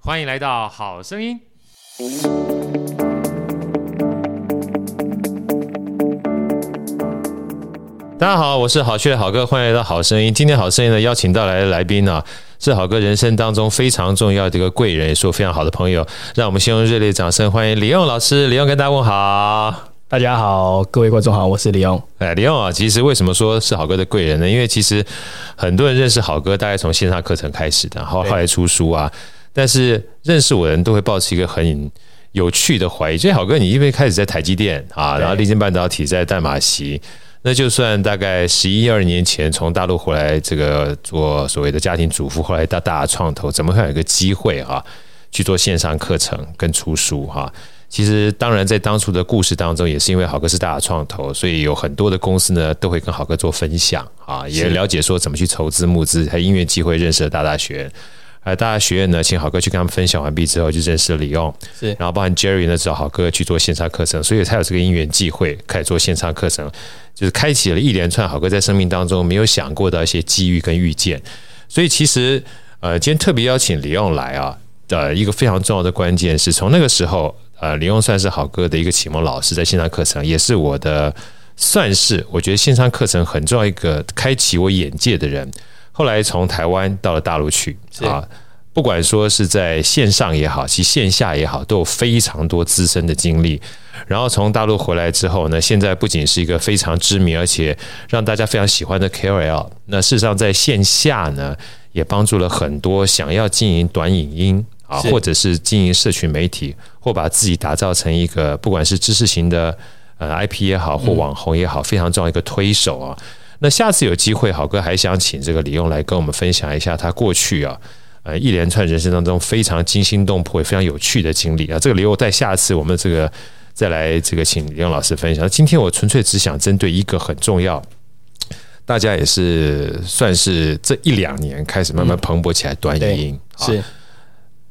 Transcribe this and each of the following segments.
欢迎来到好声音。大家好，我是好趣的好哥，欢迎来到好声音。今天好声音呢，邀请到来的来宾呢、啊，是好哥人生当中非常重要的一个贵人，也是我非常好的朋友。让我们先用热烈掌声欢迎李勇老师。李勇跟大家问好。大家好，各位观众好，我是李勇。哎，李勇啊，其实为什么说是好哥的贵人呢？因为其实很多人认识好哥，大概从线上课程开始的，然后后来出书啊。但是认识我的人都会抱持一个很有趣的怀疑，就好哥，你因为开始在台积电啊，然后立晶半导体在淡马锡，那就算大概十一二年前从大陆回来，这个做所谓的家庭主妇，后来到大创投，怎么会有一个机会啊去做线上课程跟出书哈？其实，当然，在当初的故事当中，也是因为好哥是大创投，所以有很多的公司呢，都会跟好哥做分享啊，也了解说怎么去筹资募资，还因为机会认识了大大学院。而大大学院呢，请好哥去跟他们分享完毕之后，就认识了李用，是，然后包含 Jerry 呢，找好哥去做线上课程，所以才有这个因缘际会开始做线上课程，就是开启了一连串好哥在生命当中没有想过的一些机遇跟遇见。所以其实，呃，今天特别邀请李用来啊，的一个非常重要的关键是从那个时候。呃，李用算是好哥的一个启蒙老师，在线上课程也是我的，算是我觉得线上课程很重要一个开启我眼界的人。后来从台湾到了大陆去啊，不管说是在线上也好，其线下也好，都有非常多资深的经历。然后从大陆回来之后呢，现在不仅是一个非常知名而且让大家非常喜欢的 KOL，那事实上在线下呢，也帮助了很多想要经营短影音。啊，或者是经营社群媒体，或把自己打造成一个不管是知识型的呃 IP 也好，或网红也好，非常重要一个推手啊。那下次有机会，好哥还想请这个李用来跟我们分享一下他过去啊，呃一连串人生当中非常惊心动魄也非常有趣的经历啊。这个李用在下次我们这个再来这个请李用老师分享。今天我纯粹只想针对一个很重要，大家也是算是这一两年开始慢慢蓬勃起来，短语音是。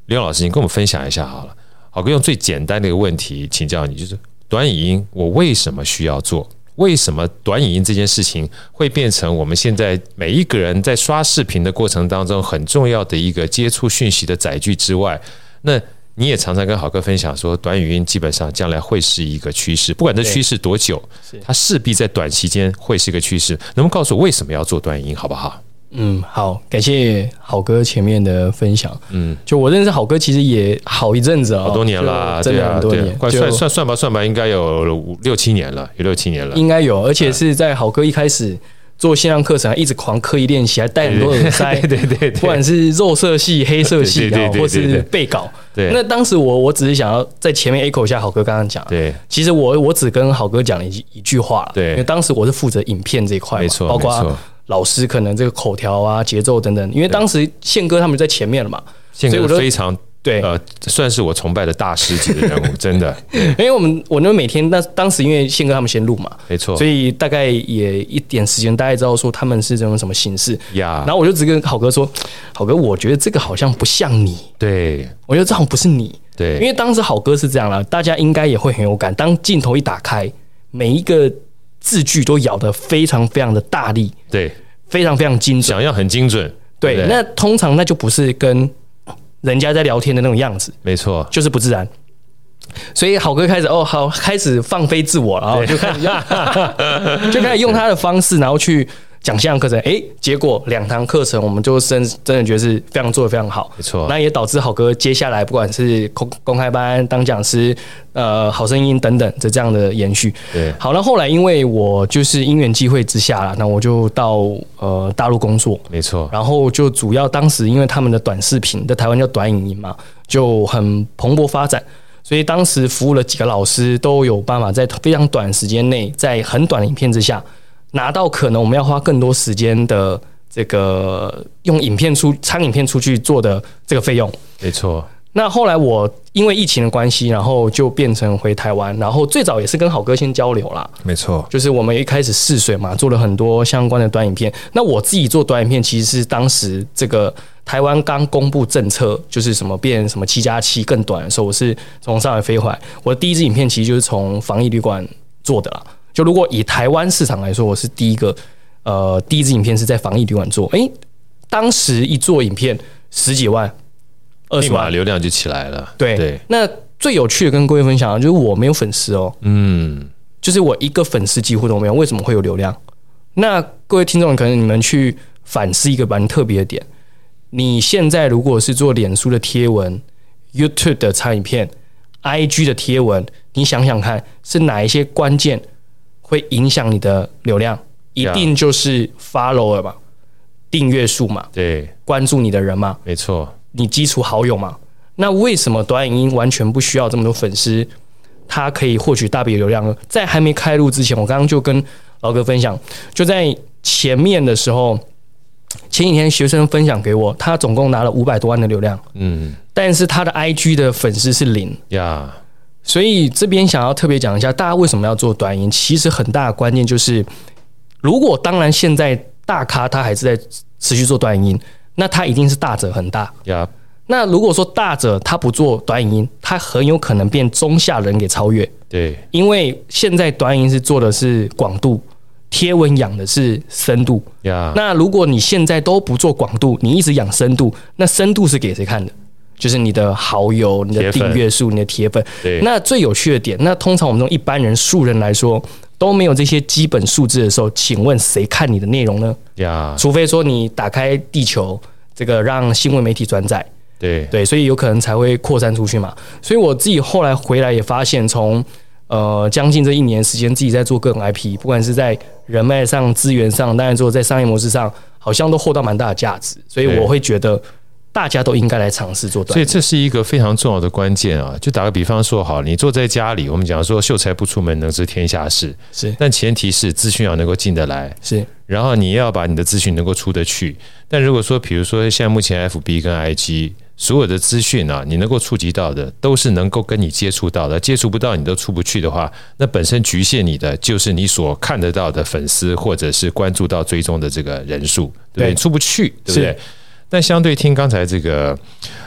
李勇老师，你跟我们分享一下好了。好哥用最简单的一个问题请教你，就是短语音，我为什么需要做？为什么短影音这件事情会变成我们现在每一个人在刷视频的过程当中很重要的一个接触讯息的载具之外？那你也常常跟好哥分享说，短语音基本上将来会是一个趋势，不管这趋势多久，它势必在短期间会是一个趋势。能不能告诉我为什么要做短语音，好不好？嗯，好，感谢好哥前面的分享。嗯，就我认识好哥其实也好一阵子啊，好多年了，真的很多年，快算算算吧算吧，应该有五六七年了，有六七年了，应该有，而且是在好哥一开始做线上课程，一直狂刻意练习，还带很多耳塞，对对对，不管是肉色系、黑色系的，或是背稿。对，那当时我我只是想要在前面 echo 一下好哥刚刚讲，对，其实我我只跟好哥讲了一一句话，对，因为当时我是负责影片这一块，没错，包括。老师可能这个口条啊、节奏等等，因为当时宪哥他们在前面了嘛，宪哥非常对，呃，算是我崇拜的大师级的人物，真的。因为我们我那每天那当时因为宪哥他们先录嘛，没错，所以大概也一点时间，大概知道说他们是这种什么形式。呀。然后我就只跟好哥说，好哥，我觉得这个好像不像你，对，我觉得这好像不是你，对，因为当时好哥是这样了，大家应该也会很有感，当镜头一打开，每一个字句都咬得非常非常的大力，对。非常非常精准，想要很精准，对，对，那通常那就不是跟人家在聊天的那种样子，没错，就是不自然。所以好哥开始哦，好，开始放飞自我了，然后就开始用，就开始用他的方式，然后去。讲线上课程，哎，结果两堂课程，我们就真真的觉得是非常做的非常好，没错。那也导致好哥接下来不管是公公开班当讲师，呃，好声音等等的这样的延续。对，好，那后来因为我就是因缘际会之下了，那我就到呃大陆工作，没错。然后就主要当时因为他们的短视频在台湾叫短影音嘛，就很蓬勃发展，所以当时服务了几个老师，都有办法在非常短时间内，在很短的影片之下。拿到可能我们要花更多时间的这个用影片出长影片出去做的这个费用。没错。那后来我因为疫情的关系，然后就变成回台湾，然后最早也是跟好哥先交流啦。没错，就是我们一开始试水嘛，做了很多相关的短影片。那我自己做短影片，其实是当时这个台湾刚公布政策，就是什么变什么七加七更短的时候，我是从上海飞回来。我的第一支影片其实就是从防疫旅馆做的啦。就如果以台湾市场来说，我是第一个，呃，第一支影片是在防疫旅馆做。诶，当时一做影片十几万。二十万流量就起来了。对对，那最有趣的跟各位分享就是我没有粉丝哦，嗯，就是我一个粉丝几乎都没有。为什么会有流量？那各位听众可能你们去反思一个蛮特别的点：你现在如果是做脸书的贴文、YouTube 的长影片、IG 的贴文，你想想看，是哪一些关键会影响你的流量？一定就是 follower 嘛，订阅数嘛，对，关注你的人嘛，没错。你基础好友嘛？那为什么短影音完全不需要这么多粉丝，它可以获取大笔流量呢？在还没开录之前，我刚刚就跟老哥分享，就在前面的时候，前几天学生分享给我，他总共拿了五百多万的流量，嗯，但是他的 IG 的粉丝是零呀。所以这边想要特别讲一下，大家为什么要做短影音？其实很大的关键就是，如果当然现在大咖他还是在持续做短影音。那他一定是大者很大。Yeah. 那如果说大者他不做短影音，他很有可能变中下人给超越。对，因为现在短影音是做的是广度，贴文养的是深度。那如果你现在都不做广度，你一直养深度，那深度是给谁看的？就是你的好友、你的订阅数、你的铁粉。对。那最有趣的点，那通常我们从一般人、素人来说。都没有这些基本数字的时候，请问谁看你的内容呢？呀.除非说你打开地球，这个让新闻媒体转载，对对，所以有可能才会扩散出去嘛。所以我自己后来回来也发现，从呃将近这一年时间，自己在做各种 IP，不管是在人脉上、资源上，当然做在商业模式上，好像都获到蛮大的价值。所以我会觉得。大家都应该来尝试做短，所以这是一个非常重要的关键啊！就打个比方说，好，你坐在家里，我们讲说秀才不出门，能知天下事，是。但前提是资讯要能够进得来，是。然后你要把你的资讯能够出得去。但如果说，比如说现在目前 FB 跟 IG 所有的资讯啊，你能够触及到的，都是能够跟你接触到的，接触不到你都出不去的话，那本身局限你的就是你所看得到的粉丝或者是关注到追踪的这个人数，对？出不去，对不对？但相对听刚才这个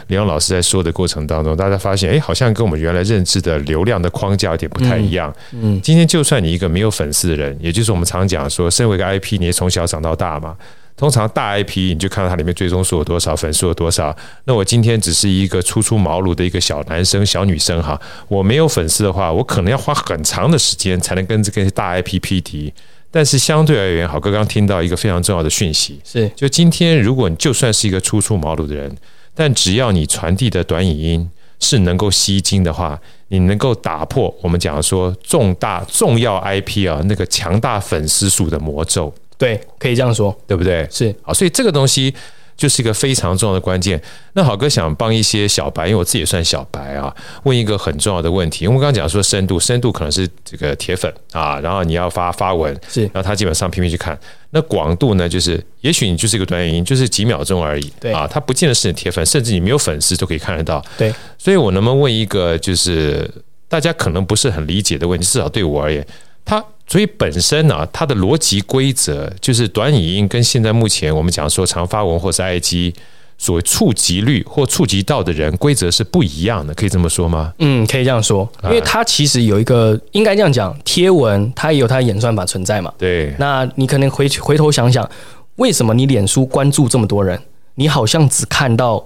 李勇老师在说的过程当中，大家发现，哎，好像跟我们原来认知的流量的框架有点不太一样。嗯，今天就算你一个没有粉丝的人，也就是我们常讲说，身为一个 IP，你也从小长到大嘛。通常大 IP，你就看到它里面追踪数有多少，粉丝有多少。那我今天只是一个初出茅庐的一个小男生、小女生哈，我没有粉丝的话，我可能要花很长的时间才能跟这个大 IP 匹敌。但是相对而言，好哥刚听到一个非常重要的讯息，是就今天，如果你就算是一个初出茅庐的人，但只要你传递的短语音是能够吸睛的话，你能够打破我们讲说重大重要 IP 啊那个强大粉丝数的魔咒，对，可以这样说，对不对？是好，所以这个东西。就是一个非常重要的关键。那好哥想帮一些小白，因为我自己也算小白啊，问一个很重要的问题。因为我刚刚讲说深度，深度可能是这个铁粉啊，然后你要发发文，是，然后他基本上拼命去看。那广度呢，就是也许你就是一个短影音，就是几秒钟而已，对啊，他不见得是你铁粉，甚至你没有粉丝都可以看得到。对，所以我能不能问一个，就是大家可能不是很理解的问题，至少对我而言，他。所以本身呢、啊，它的逻辑规则就是短影音跟现在目前我们讲说长发文或是 IG 所触及率或触及到的人规则是不一样的，可以这么说吗？嗯，可以这样说，因为它其实有一个应该这样讲，贴文它也有它的演算法存在嘛。对，那你可能回回头想想，为什么你脸书关注这么多人，你好像只看到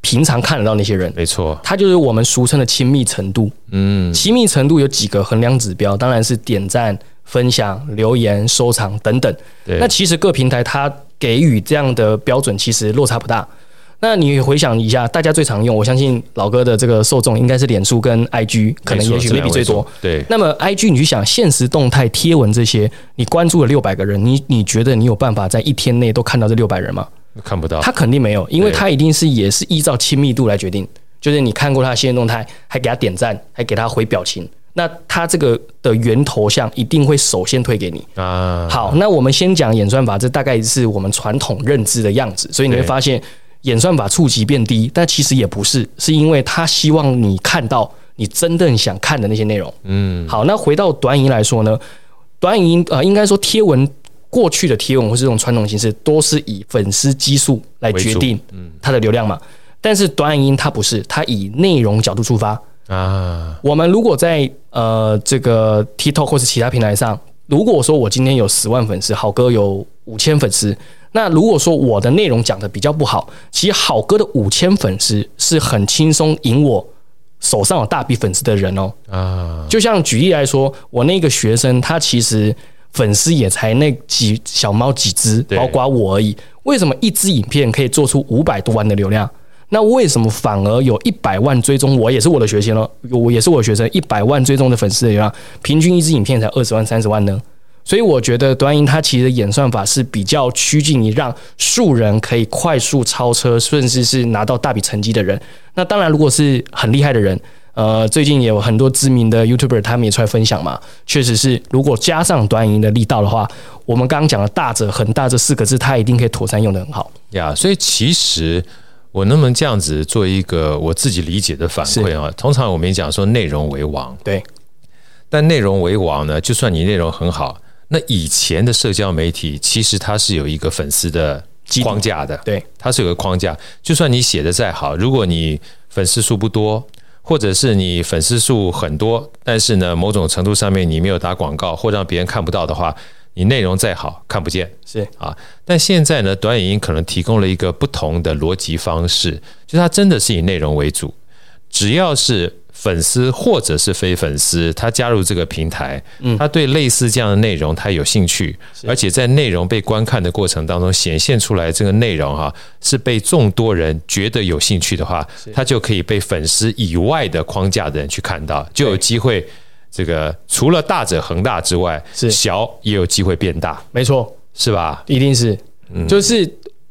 平常看得到那些人？没错，它就是我们俗称的亲密程度。嗯，亲密程度有几个衡量指标，当然是点赞。分享、留言、收藏等等，对那其实各平台它给予这样的标准，其实落差不大。那你回想一下，大家最常用，我相信老哥的这个受众应该是脸书跟 IG，可能也许 maybe 最多。对。那么 IG 你去想，现实动态、贴文这些，你关注了六百个人，你你觉得你有办法在一天内都看到这六百人吗？看不到。他肯定没有，因为他一定是也是依照亲密度来决定，就是你看过他的限时动态，还给他点赞，还给他回表情。那它这个的源头像一定会首先推给你啊。好，那我们先讲演算法，这大概是我们传统认知的样子，所以你会发现演算法触及变低，但其实也不是，是因为它希望你看到你真正想看的那些内容。嗯，好，那回到短影音来说呢，短影音呃，应该说贴文过去的贴文或是这种传统形式，都是以粉丝基数来决定它的流量嘛。但是短影音它不是，它以内容角度出发。啊，我们如果在呃这个 TikTok 或是其他平台上，如果说我今天有十万粉丝，好哥有五千粉丝，那如果说我的内容讲的比较不好，其实好哥的五千粉丝是很轻松赢我手上有大笔粉丝的人哦。啊，就像举例来说，我那个学生他其实粉丝也才那几小猫几只，包括我而已。为什么一支影片可以做出五百多万的流量？那为什么反而有一百万追踪我也是我的学生了，我也是我的学生，一百万追踪的粉丝的流量，平均一支影片才二十万三十万呢？所以我觉得短影它其实演算法是比较趋近于让素人可以快速超车，甚至是拿到大笔成绩的人。那当然，如果是很厉害的人，呃，最近也有很多知名的 YouTuber 他们也出来分享嘛，确实是如果加上短影的力道的话，我们刚刚讲的大者很大这四个字，它一定可以妥善用得很好呀。所以其实。我能不能这样子做一个我自己理解的反馈啊？通常我们讲说内容为王，对。但内容为王呢，就算你内容很好，那以前的社交媒体其实它是有一个粉丝的框架的，对，它是有个框架。就算你写的再好，如果你粉丝数不多，或者是你粉丝数很多，但是呢，某种程度上面你没有打广告或让别人看不到的话。你内容再好，看不见是啊，但现在呢，短影音可能提供了一个不同的逻辑方式，就是它真的是以内容为主，只要是粉丝或者是非粉丝，他加入这个平台，嗯，他对类似这样的内容他有兴趣，而且在内容被观看的过程当中显现出来这个内容哈，是被众多人觉得有兴趣的话，他就可以被粉丝以外的框架的人去看到，就有机会。这个除了大者恒大之外，是。小也有机会变大，没错，是吧？一定是，嗯，就是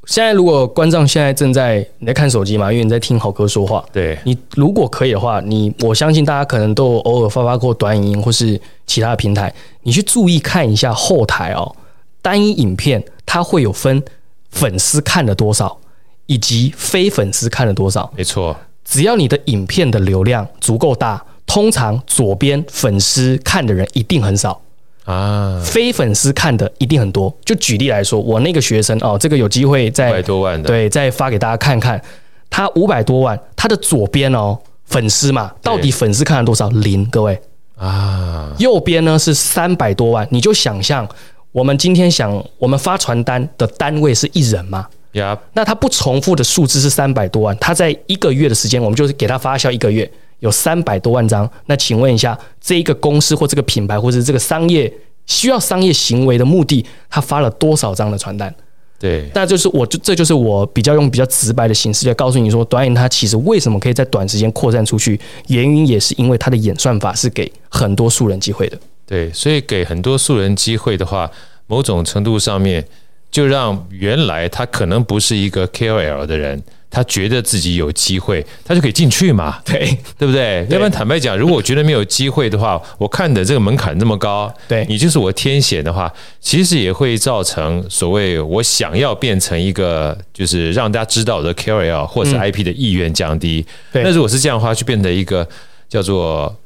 现在如果观众现在正在你在看手机嘛，因为你在听好哥说话，对，你如果可以的话，你我相信大家可能都偶尔发发过短影音或是其他的平台，你去注意看一下后台哦，单一影片它会有分粉丝看了多少，以及非粉丝看了多少，没错，只要你的影片的流量足够大。通常左边粉丝看的人一定很少啊，非粉丝看的一定很多。就举例来说，我那个学生哦，这个有机会再百多万的，对，再发给大家看看。他五百多万，他的左边哦，粉丝嘛，到底粉丝看了多少？零，各位啊。右边呢是三百多万，你就想象我们今天想，我们发传单的单位是一人嘛？呀，那他不重复的数字是三百多万，他在一个月的时间，我们就是给他发酵一个月。有三百多万张，那请问一下，这一个公司或这个品牌，或者这个商业需要商业行为的目的，他发了多少张的传单？对，那就是我就这就是我比较用比较直白的形式来告诉你说，短影它其实为什么可以在短时间扩散出去，原因也是因为它的演算法是给很多素人机会的。对，所以给很多素人机会的话，某种程度上面就让原来他可能不是一个 KOL 的人。他觉得自己有机会，他就可以进去嘛？对，对不对？要不然坦白讲，如果我觉得没有机会的话，我看的这个门槛那么高，对你就是我天险的话，其实也会造成所谓我想要变成一个就是让大家知道的 KOL 或者是 IP 的意愿降低。对，那如果是这样的话，就变成一个叫做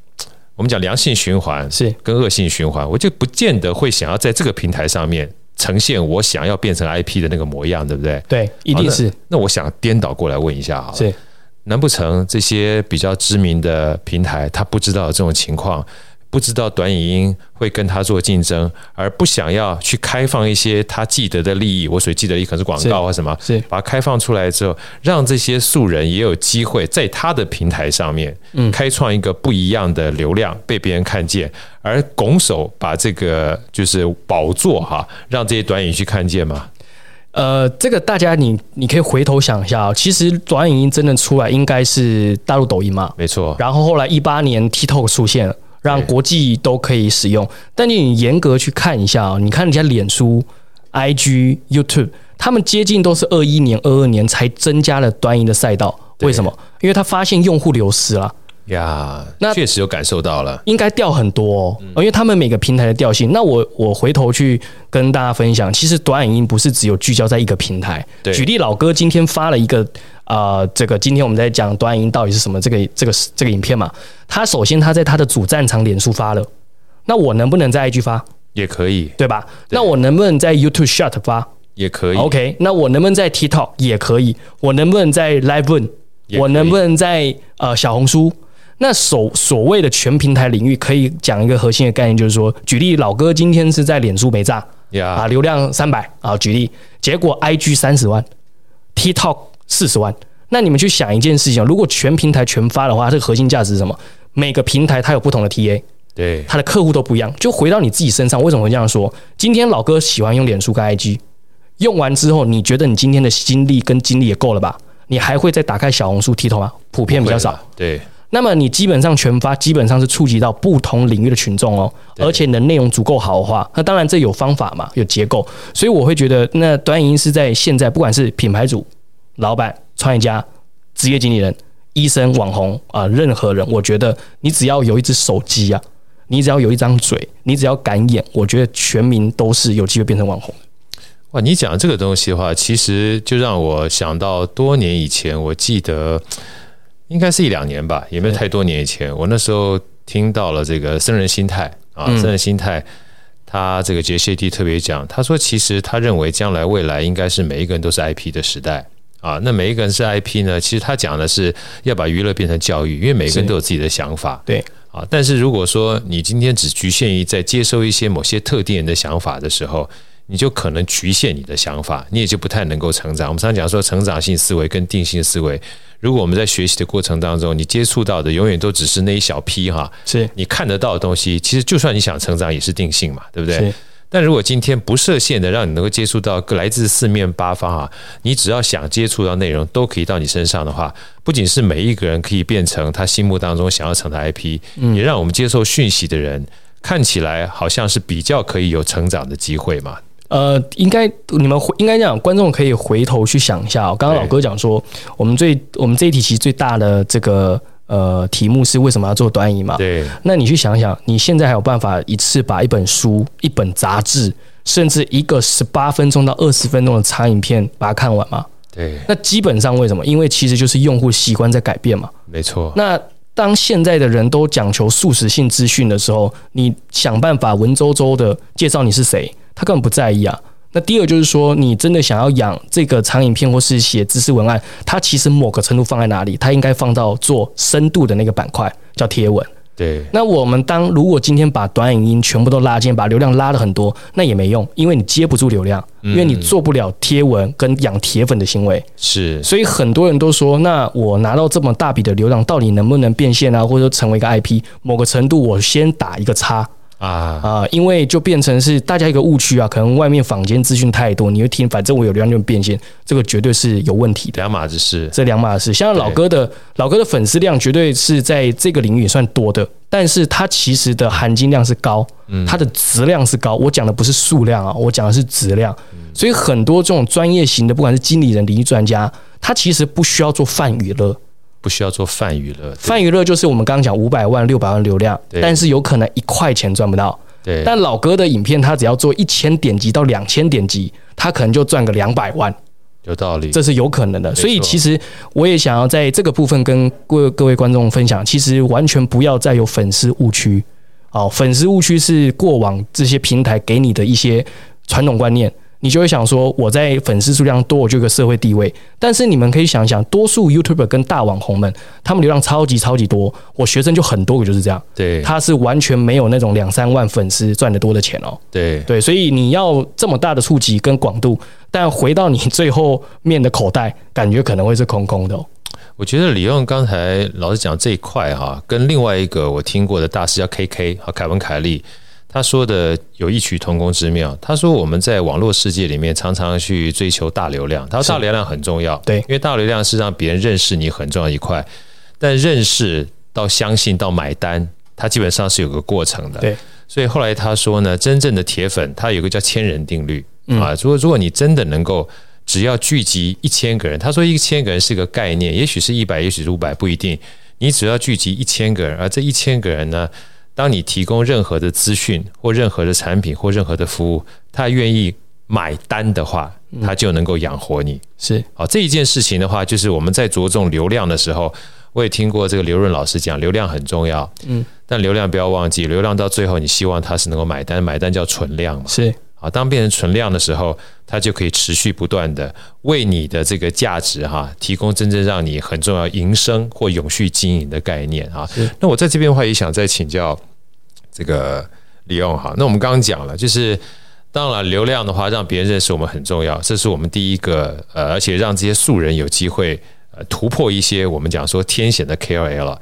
我们讲良性循环，是跟恶性循环，我就不见得会想要在这个平台上面。呈现我想要变成 IP 的那个模样，对不对？对，一定是。那，那我想颠倒过来问一下啊，是，难不成这些比较知名的平台，他不知道这种情况？不知道短影音会跟他做竞争，而不想要去开放一些他既得的利益。我所记得的可能是广告或什么，是把它开放出来之后，让这些素人也有机会在他的平台上面，嗯，开创一个不一样的流量，被别人看见，而拱手把这个就是宝座哈，让这些短影去看见嘛？呃，这个大家你你可以回头想一下，其实短影音真的出来应该是大陆抖音嘛，没错。然后后来一八年 TikTok 出现了。让国际都可以使用，但你严格去看一下啊，你看人家脸书、IG、YouTube，他们接近都是二一年、二二年才增加了端音的赛道。为什么？因为他发现用户流失了呀，那确实有感受到了，应该掉很多哦，因为他们每个平台的调性。那我我回头去跟大家分享，其实短影音不是只有聚焦在一个平台。对，举例，老哥今天发了一个呃，这个今天我们在讲短影音到底是什么这个这个这个影片嘛？他首先他在他的主战场脸书发了，那我能不能在 IG 发？也可以，对吧？对，那我能不能在 YouTube Short 发？也可以。OK，那我能不能在 TikTok？也可以。我能不能在 Live One？我能不能在呃小红书？那所所谓的全平台领域，可以讲一个核心的概念，就是说，举例，老哥今天是在脸书没炸.啊，流量三百啊，举例，结果 IG 三十万，TikTok 四十万，那你们去想一件事情，如果全平台全发的话，这个核心价值是什么？每个平台它有不同的 TA，对，它的客户都不一样，就回到你自己身上，为什么会这样说？今天老哥喜欢用脸书跟 IG，用完之后，你觉得你今天的心力跟精力也够了吧？你还会再打开小红书、TikTok 吗？普遍比较少。对，那么你基本上全发，基本上是触及到不同领域的群众哦。而且你的内容足够好的话，那当然这有方法嘛，有结构。所以我会觉得，那短影音是在现在，不管是品牌主、老板、创业家、职业经理人、医生、网红啊，任何人，我觉得你只要有一只手机啊，你只要有一张嘴，你只要敢演，我觉得全民都是有机会变成网红。哇，你讲这个东西的话，其实就让我想到多年以前，我记得应该是一两年吧，也没有太多年以前，我那时候听到了这个僧人心态啊，僧人心态，他这个杰西蒂特别讲，他说其实他认为将来未来应该是每一个人都是 IP 的时代啊，那每一个人是 IP 呢，其实他讲的是要把娱乐变成教育，因为每个人都有自己的想法，对啊，但是如果说你今天只局限于在接收一些某些特定人的想法的时候，你就可能局限你的想法，你也就不太能够成长。我们常常讲说，成长性思维跟定性思维，如果我们在学习的过程当中，你接触到的永远都只是那一小批哈，是你看得到的东西。其实就算你想成长，也是定性嘛，对不对？是。但如果今天不设限的，让你能够接触到来自四面八方啊，你只要想接触到内容，都可以到你身上的话，不仅是每一个人可以变成他心目当中想要成的 IP，也让我们接受讯息的人看起来好像是比较可以有成长的机会嘛。呃，应该你们应该这样，观众可以回头去想一下哦。刚刚老哥讲说，我们最我们这一题其实最大的这个呃题目是为什么要做短影音嘛？对。那你去想想，你现在还有办法一次把一本书、一本杂志，甚至一个十八分钟到二十分钟的长影片把它看完吗？对。那基本上为什么？因为其实就是用户习惯在改变嘛。没错。那当现在的人都讲求速食性资讯的时候，你想办法文绉绉的介绍你是谁？他根本不在意啊。那第二就是说，你真的想要养这个长影片或是写知识文案，它其实某个程度放在哪里？它应该放到做深度的那个板块，叫贴文。对。那我们当如果今天把短影音全部都拉进，把流量拉了很多，那也没用，因为你接不住流量，因为你做不了贴文跟养铁粉的行为。是。所以很多人都说，那我拿到这么大笔的流量，到底能不能变现啊？或者说成为一个 IP？某个程度，我先打一个叉。啊啊！因为就变成是大家一个误区啊，可能外面坊间资讯太多，你会听，反正我有流量就变现，这个绝对是有问题的。两码子事，这两码事。像老哥的老哥的粉丝量绝对是在这个领域也算多的，但是它其实的含金量是高，它的质量是高。我讲的不是数量啊，我讲的是质量。所以很多这种专业型的，不管是经理人、领域专家，他其实不需要做泛娱乐。不需要做泛娱乐，泛娱乐就是我们刚刚讲五百万、六百万流量，但是有可能一块钱赚不到。对，但老哥的影片，他只要做一千点击到两千点击，他可能就赚个两百万。有道理，这是有可能的。所以其实我也想要在这个部分跟各各位观众分享，其实完全不要再有粉丝误区。哦，粉丝误区是过往这些平台给你的一些传统观念。你就会想说，我在粉丝数量多，我就有个社会地位。但是你们可以想想，多数 YouTuber 跟大网红们，他们流量超级超级多，我学生就很多个，就是这样。对，他是完全没有那种两三万粉丝赚得多的钱哦。对对，所以你要这么大的触及跟广度，但回到你最后面的口袋，感觉可能会是空空的哦。我觉得李用刚才老师讲这一块哈，跟另外一个我听过的大师叫 KK 和凯文凯利。他说的有异曲同工之妙。他说我们在网络世界里面常常去追求大流量，他说大流量很重要，对，因为大流量是让别人认识你很重要一块。但认识到相信到买单，它基本上是有个过程的。对，所以后来他说呢，真正的铁粉他有个叫千人定律啊。如果如果你真的能够只要聚集一千个人，他说一千个人是个概念，也许是一百，也许是五百，不一定。你只要聚集一千个人，而这一千个人呢，当你提供任何的资讯或任何的产品或任何的服务，他愿意买单的话，他就能够养活你。是好，这一件事情的话，就是我们在着重流量的时候，我也听过这个刘润老师讲，流量很重要。嗯，但流量不要忘记，流量到最后，你希望他是能够买单，买单叫存量嘛。是。啊，当变成存量的时候，它就可以持续不断的为你的这个价值哈提供真正让你很重要营生或永续经营的概念啊。那我在这边的话也想再请教这个李勇哈。那我们刚刚讲了，就是当然流量的话，让别人认识我们很重要，这是我们第一个呃，而且让这些素人有机会呃突破一些我们讲说天险的 KOL。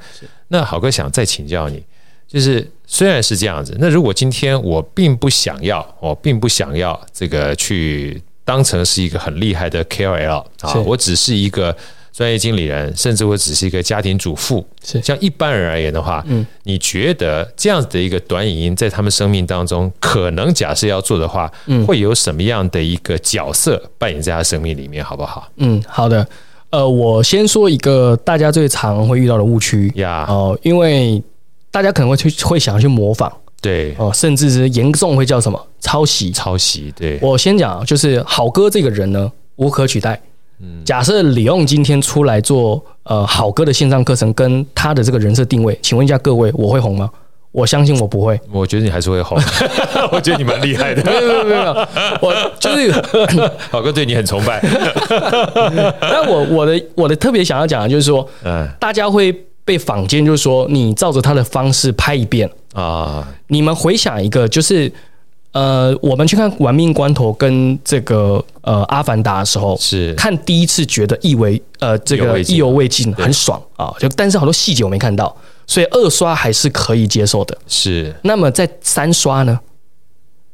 那好哥想再请教你。就是虽然是这样子，那如果今天我并不想要，我并不想要这个去当成是一个很厉害的 KOL 啊，我只是一个专业经理人，甚至我只是一个家庭主妇。是像一般人而言的话，嗯，你觉得这样子的一个短影音在他们生命当中，可能假设要做的话，嗯，会有什么样的一个角色扮演在他生命里面，好不好？嗯，好的。呃，我先说一个大家最常会遇到的误区呀，哦，因为。大家可能会去会想要去模仿，对哦，甚至是严重会叫什么抄袭？抄袭，对。我先讲，就是好哥这个人呢，无可取代。嗯，假设李用今天出来做呃好哥的线上课程，跟他的这个人设定位，请问一下各位，我会红吗？我相信我不会。我觉得你还是会红，我觉得你蛮厉害的。没有没有没有，我就是 好哥对你很崇拜。那我我的我的特别想要讲的就是说，嗯，大家会。被坊间就是说，你照着他的方式拍一遍啊！你们回想一个，就是呃，我们去看《玩命关头》跟这个呃《阿凡达》的时候，是看第一次觉得意为呃这个意犹未尽，很爽啊！就但是好多细节我没看到，所以二刷还是可以接受的。是，那么在三刷呢，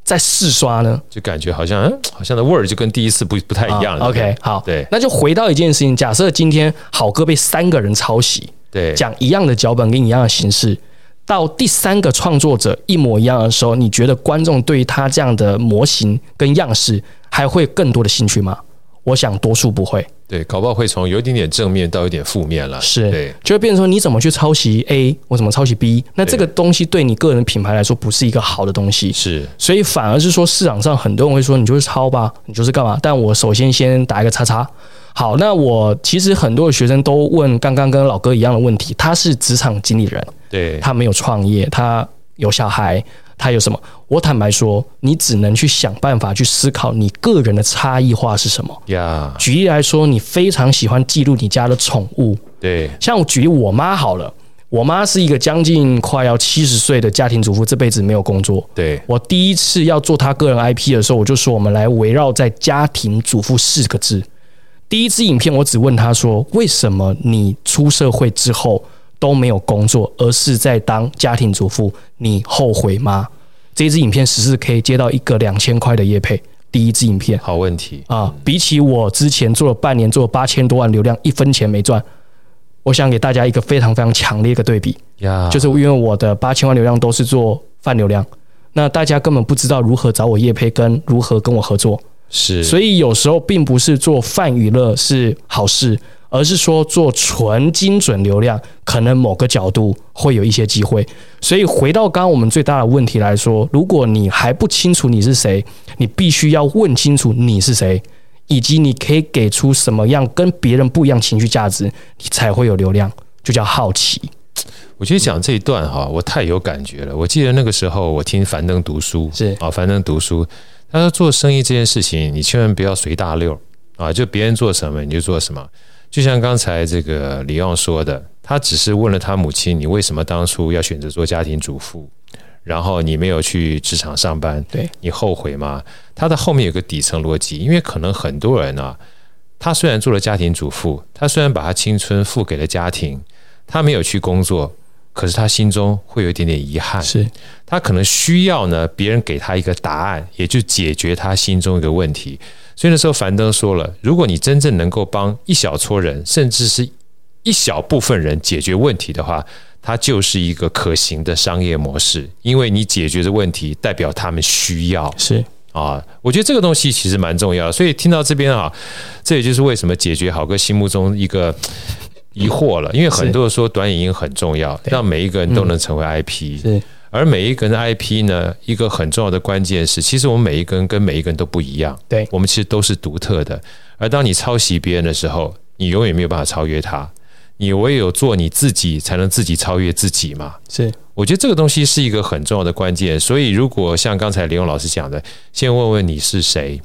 在四刷呢，就感觉好像嗯，好像的味儿就跟第一次不不太一样了。OK，好，对，那就回到一件事情，假设今天好哥被三个人抄袭。对，讲一样的脚本跟一样的形式，到第三个创作者一模一样的时候，你觉得观众对于他这样的模型跟样式还会更多的兴趣吗？我想多数不会。对，搞不好会从有一点点正面到有点负面了。是，对，就会变成说你怎么去抄袭 A，我怎么抄袭 B，那这个东西对你个人品牌来说不是一个好的东西。是，所以反而是说市场上很多人会说你就是抄吧，你就是干嘛？但我首先先打一个叉叉。好，那我其实很多的学生都问刚刚跟老哥一样的问题，他是职场经理人，对，他没有创业，他有小孩，他有什么？我坦白说，你只能去想办法去思考你个人的差异化是什么。呀，举例来说，你非常喜欢记录你家的宠物，对，像我举例我妈好了，我妈是一个将近快要七十岁的家庭主妇，这辈子没有工作。对，我第一次要做她个人 IP 的时候，我就说我们来围绕在家庭主妇四个字。第一支影片，我只问他说：“为什么你出社会之后都没有工作，而是在当家庭主妇？你后悔吗？”这一支影片十四 K 接到一个两千块的业配，第一支影片，好问题啊！比起我之前做了半年，做了八千多万流量，一分钱没赚。我想给大家一个非常非常强烈的对比呀，就是因为我的八千万流量都是做泛流量，那大家根本不知道如何找我业配，跟如何跟我合作。是，所以有时候并不是做泛娱乐是好事，而是说做纯精准流量，可能某个角度会有一些机会。所以回到刚刚我们最大的问题来说，如果你还不清楚你是谁，你必须要问清楚你是谁，以及你可以给出什么样跟别人不一样情绪价值，你才会有流量，就叫好奇。我觉得讲这一段哈，我太有感觉了。我记得那个时候我听樊登读书，是啊，樊登读书。他说：“做生意这件事情，你千万不要随大溜啊！就别人做什么你就做什么。就像刚才这个李旺说的，他只是问了他母亲：‘你为什么当初要选择做家庭主妇？然后你没有去职场上班？对，你后悔吗？’他的后面有个底层逻辑，因为可能很多人啊，他虽然做了家庭主妇，他虽然把他青春付给了家庭，他没有去工作。”可是他心中会有一点点遗憾，是他可能需要呢，别人给他一个答案，也就解决他心中一个问题。所以那时候樊登说了，如果你真正能够帮一小撮人，甚至是一小部分人解决问题的话，它就是一个可行的商业模式，因为你解决的问题代表他们需要。是啊，我觉得这个东西其实蛮重要的。所以听到这边啊，这也就是为什么解决好哥心目中一个。疑惑了，因为很多人说短影音很重要，让每一个人都能成为 IP。是，而每一个人的 IP 呢，一个很重要的关键是，其实我们每一个人跟每一个人都不一样。对，我们其实都是独特的。而当你抄袭别人的时候，你永远没有办法超越他。你唯有做你自己，才能自己超越自己嘛。是，我觉得这个东西是一个很重要的关键。所以，如果像刚才李勇老师讲的，先问问你是谁。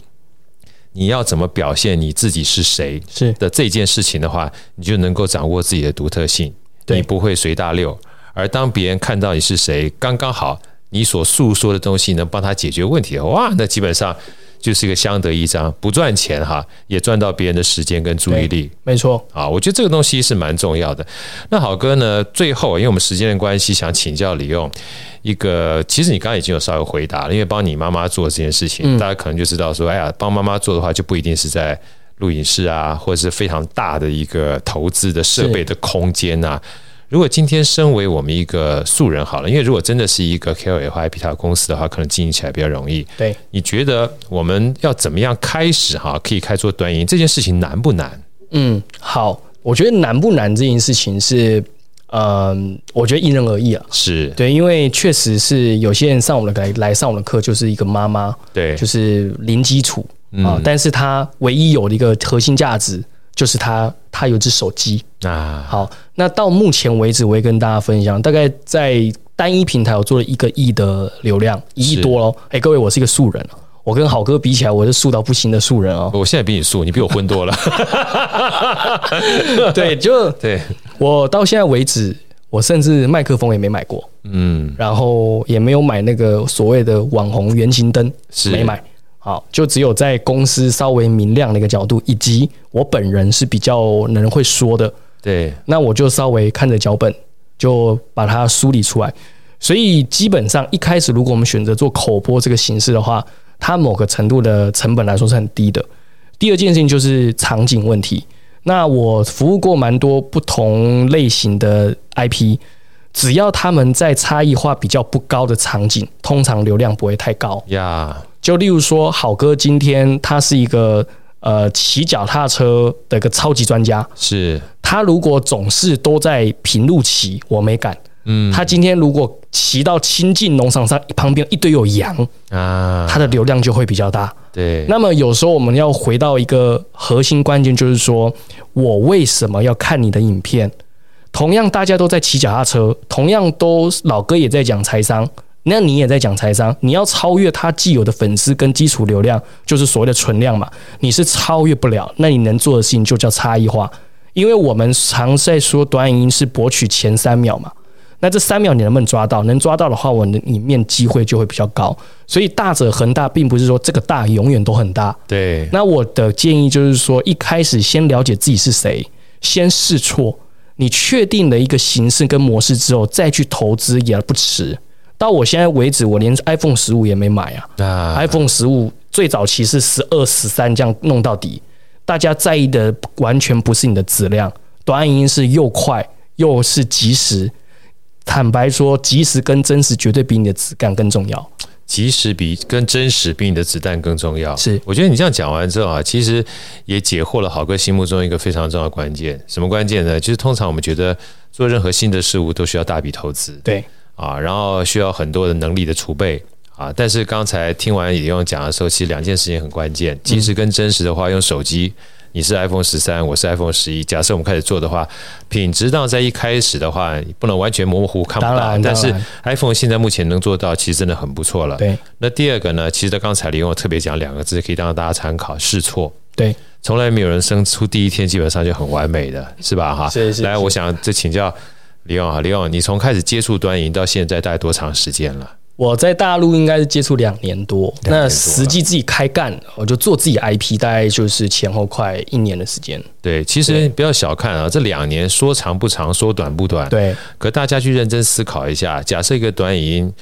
你要怎么表现你自己是谁是的这件事情的话，你就能够掌握自己的独特性，你不会随大流。而当别人看到你是谁，刚刚好你所诉说的东西能帮他解决问题，哇，那基本上。就是一个相得益彰，不赚钱哈，也赚到别人的时间跟注意力。没错啊，我觉得这个东西是蛮重要的。那好哥呢？最后，因为我们时间的关系，想请教李用一个，其实你刚刚已经有稍微回答了，因为帮你妈妈做这件事情，大家可能就知道说，哎呀，帮妈妈做的话，就不一定是在录影室啊，或者是非常大的一个投资的设备的空间呐。如果今天身为我们一个素人好了，因为如果真的是一个 KOL 或 IP 塔公司的话，可能经营起来比较容易。对，你觉得我们要怎么样开始哈，可以开做短影音这件事情难不难？嗯，好，我觉得难不难这件事情是，嗯，我觉得因人而异啊。是对，因为确实是有些人上我们的来来上我们的课，就是一个妈妈，对，就是零基础啊，但是他唯一有的一个核心价值。就是他，他有只手机啊。好，那到目前为止，我也跟大家分享，大概在单一平台，我做了一个亿的流量，一亿多喽。哎，各位，我是一个素人，我跟好哥比起来，我是素到不行的素人哦。我现在比你素，你比我混多了。对，就对我到现在为止，我甚至麦克风也没买过，嗯，然后也没有买那个所谓的网红圆形灯，是没买。好，就只有在公司稍微明亮的一个角度，以及我本人是比较能会说的，对，那我就稍微看着脚本，就把它梳理出来。所以基本上一开始，如果我们选择做口播这个形式的话，它某个程度的成本来说是很低的。第二件事情就是场景问题。那我服务过蛮多不同类型的 IP，只要他们在差异化比较不高的场景，通常流量不会太高呀。就例如说，好哥今天他是一个呃骑脚踏车的一个超级专家，是他如果总是都在平路骑，我没敢。嗯，他今天如果骑到亲近农场上，旁边一堆有羊啊，他的流量就会比较大。对，那么有时候我们要回到一个核心关键，就是说我为什么要看你的影片？同样大家都在骑脚踏车，同样都老哥也在讲财商。那你也在讲财商，你要超越他既有的粉丝跟基础流量，就是所谓的存量嘛。你是超越不了，那你能做的事情就叫差异化。因为我们常在说短影音是博取前三秒嘛，那这三秒你能不能抓到？能抓到的话，我的里面机会就会比较高。所以大者恒大，并不是说这个大永远都很大。对。那我的建议就是说，一开始先了解自己是谁，先试错。你确定了一个形式跟模式之后，再去投资也不迟。到我现在为止，我连 iPhone 十五也没买啊，啊！iPhone 十五最早期是十二、十三这样弄到底。大家在意的完全不是你的质量，短影音是又快又是及时。坦白说，及时跟真实绝对比你的子弹更重要。及时比跟真实比你的子弹更重要。是，我觉得你这样讲完之后啊，其实也解惑了好哥心目中一个非常重要的关键。什么关键呢？就是通常我们觉得做任何新的事物都需要大笔投资。对。啊，然后需要很多的能力的储备啊，但是刚才听完李用讲的时候，其实两件事情很关键。即时跟真实的话，用手机，你是 iPhone 十三，我是 iPhone 十一。假设我们开始做的话，品质当然在一开始的话，不能完全模模糊看不到。但是 iPhone 现在目前能做到，其实真的很不错了。对。那第二个呢？其实在刚才李勇特别讲两个字，可以让大家参考：试错。对。从来没有人生出第一天基本上就很完美的，是吧？哈。是是。来，我想再请教。李勇啊，李勇，你从开始接触短影到现在大概多长时间了？我在大陆应该是接触两年多，那实际自己开干，我就做自己 IP，大概就是前后快一年的时间。对，其实不要小看啊，这两年说长不长，说短不短。对，可大家去认真思考一下，假设一个短影音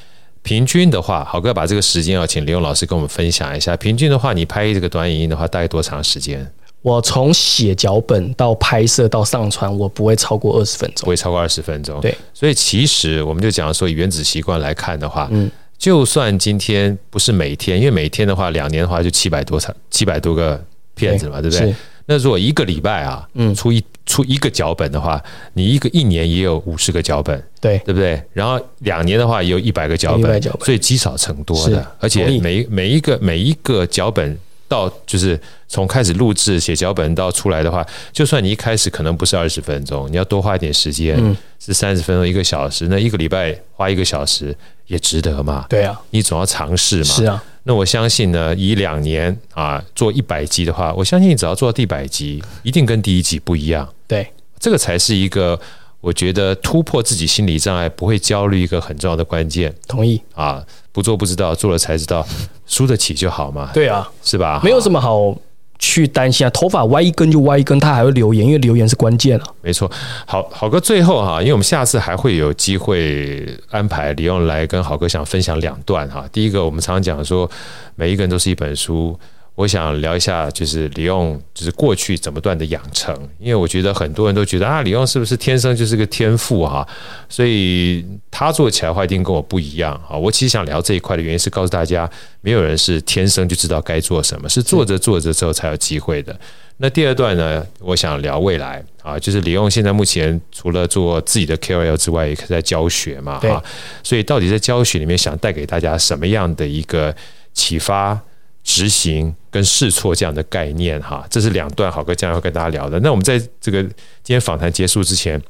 平均的话，郝哥把这个时间要请李勇老师跟我们分享一下，平均的话，你拍这个短影音的话，大概多长时间？我从写脚本到拍摄到上传，我不会超过二十分钟，不会超过二十分钟。对，所以其实我们就讲说，以原子习惯来看的话，嗯，就算今天不是每天，因为每天的话，两年的话就七百多场，七百多个片子嘛，对，对不对？那如果一个礼拜啊，嗯，出一出一个脚本的话，你一个一年也有五十个脚本，对。对不对？然后两年的话也有一百个脚本，所以积少成多的，而且每每一个每一个脚本到就是从开始录制写脚本到出来的话，就算你一开始可能不是二十分钟，你要多花一点时间，嗯、是三十分钟一个小时，那一个礼拜花一个小时也值得嘛？对啊，你总要尝试嘛。是啊。那我相信呢，以两年啊做一百集的话，我相信你只要做到第百集，一定跟第一集不一样。对，这个才是一个我觉得突破自己心理障碍、不会焦虑一个很重要的关键。同意啊，不做不知道，做了才知道，输得起就好嘛。对啊，是吧？没有什么好。去担心啊，头发歪一根就歪一根，他还会留言，因为留言是关键啊。没错，好好哥，最后哈，因为我们下次还会有机会安排李用来跟好哥想分享两段哈。第一个，我们常常讲说，每一个人都是一本书。我想聊一下，就是李用，就是过去怎么段的养成，因为我觉得很多人都觉得啊，李用是不是天生就是个天赋哈？所以他做起来的话一定跟我不一样啊。我其实想聊这一块的原因是告诉大家，没有人是天生就知道该做什么，是做着做着之后才有机会的。那第二段呢，我想聊未来啊，就是李用现在目前除了做自己的 KOL 之外，也是在教学嘛哈。所以到底在教学里面想带给大家什么样的一个启发？执行跟试错这样的概念哈，这是两段好哥将来会跟大家聊的。那我们在这个今天访谈结束之前，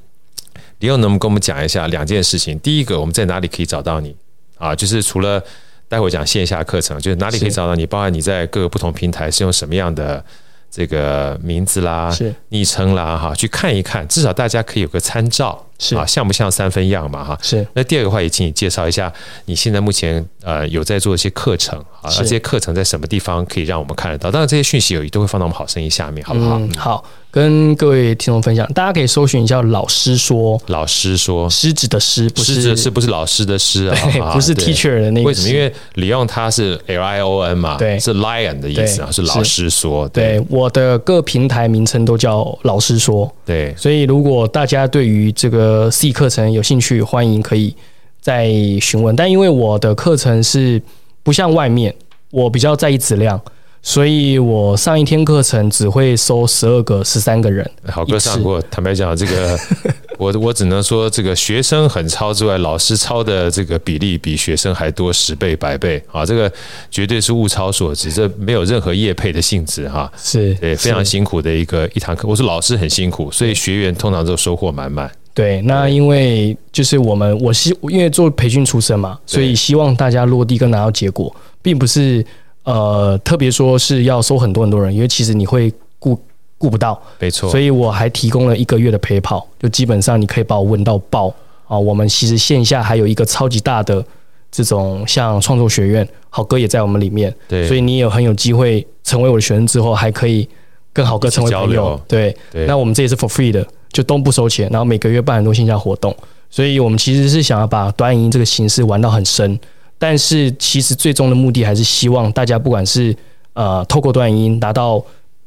李勇能不能跟我们讲一下两件事情？第一个，我们在哪里可以找到你啊？就是除了待会讲线下课程，就是哪里可以找到你？包含你在各个不同平台是用什么样的这个名字啦、是昵称啦哈，去看一看，至少大家可以有个参照。是啊，像不像三分样嘛？哈，是。那第二个话，也请你介绍一下你现在目前呃有在做一些课程啊，这些课程在什么地方可以让我们看得到？当然，这些讯息有都会放到我们好声音下面，好不好？嗯，好，跟各位听众分享，大家可以搜寻一下“老师说”，老师说，狮子的狮，不是狮子，是不是老师的狮啊？不是 teacher 的那个。为什么？因为李用他是 L I O N 嘛，对，是 lion 的意思啊，是老师说。对，我的各平台名称都叫老师说。对，所以如果大家对于这个 C 课程，有兴趣，欢迎可以再询问。但因为我的课程是不像外面，我比较在意质量，所以我上一天课程只会收十二个、十三个人。好哥上过，坦白讲，这个 我我只能说，这个学生很超之外，老师超的这个比例比学生还多十倍、百倍啊！这个绝对是物超所值，这没有任何业配的性质哈。是对，非常辛苦的一个一堂课。我说老师很辛苦，所以学员通常都收获满满。对，那因为就是我们，我希因为做培训出身嘛，所以希望大家落地跟拿到结果，并不是呃特别说是要收很多很多人，因为其实你会顾顾不到，没错。所以我还提供了一个月的陪跑，就基本上你可以把我问到爆啊。我们其实线下还有一个超级大的这种像创作学院，好哥也在我们里面，对，所以你也有很有机会成为我的学生之后，还可以跟好哥成为朋友，对，对。那我们这也是 for free 的。就都不收钱，然后每个月办很多线下活动，所以我们其实是想要把短影音这个形式玩到很深，但是其实最终的目的还是希望大家不管是呃透过短影音达到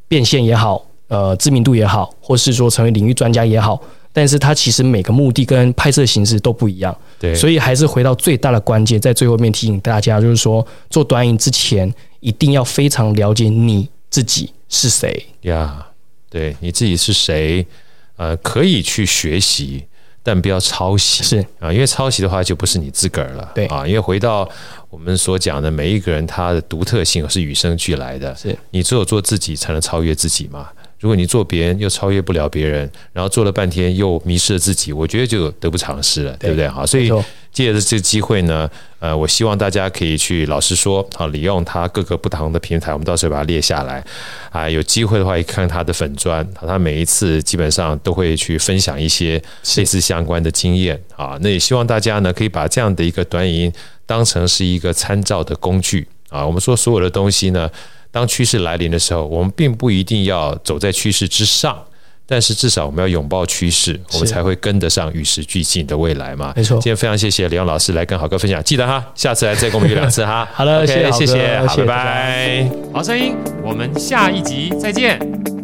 变现也好，呃知名度也好，或是说成为领域专家也好，但是它其实每个目的跟拍摄形式都不一样，对，所以还是回到最大的关键，在最后面提醒大家，就是说做短影之前一定要非常了解你自己是谁呀，yeah, 对，你自己是谁。呃，可以去学习，但不要抄袭。是啊，因为抄袭的话就不是你自个儿了。对啊，因为回到我们所讲的，每一个人他的独特性是与生俱来的。是你只有做自己，才能超越自己嘛。如果你做别人又超越不了别人，然后做了半天又迷失了自己，我觉得就得不偿失了，对，对不对？好，所以借着这个机会呢，呃，我希望大家可以去老实说，啊，利用它各个不同的平台，我们到时候把它列下来啊，有机会的话，一看他的粉专，他每一次基本上都会去分享一些类似相关的经验啊。那也希望大家呢，可以把这样的一个短影音当成是一个参照的工具啊。我们说所有的东西呢。当趋势来临的时候，我们并不一定要走在趋势之上，但是至少我们要拥抱趋势，我们才会跟得上与时俱进的未来嘛。没错。今天非常谢谢李勇老师来跟好哥分享，记得哈，下次来再跟我们约两次哈。好了，okay, 谢谢，谢谢，好，拜拜。好声音，我们下一集再见。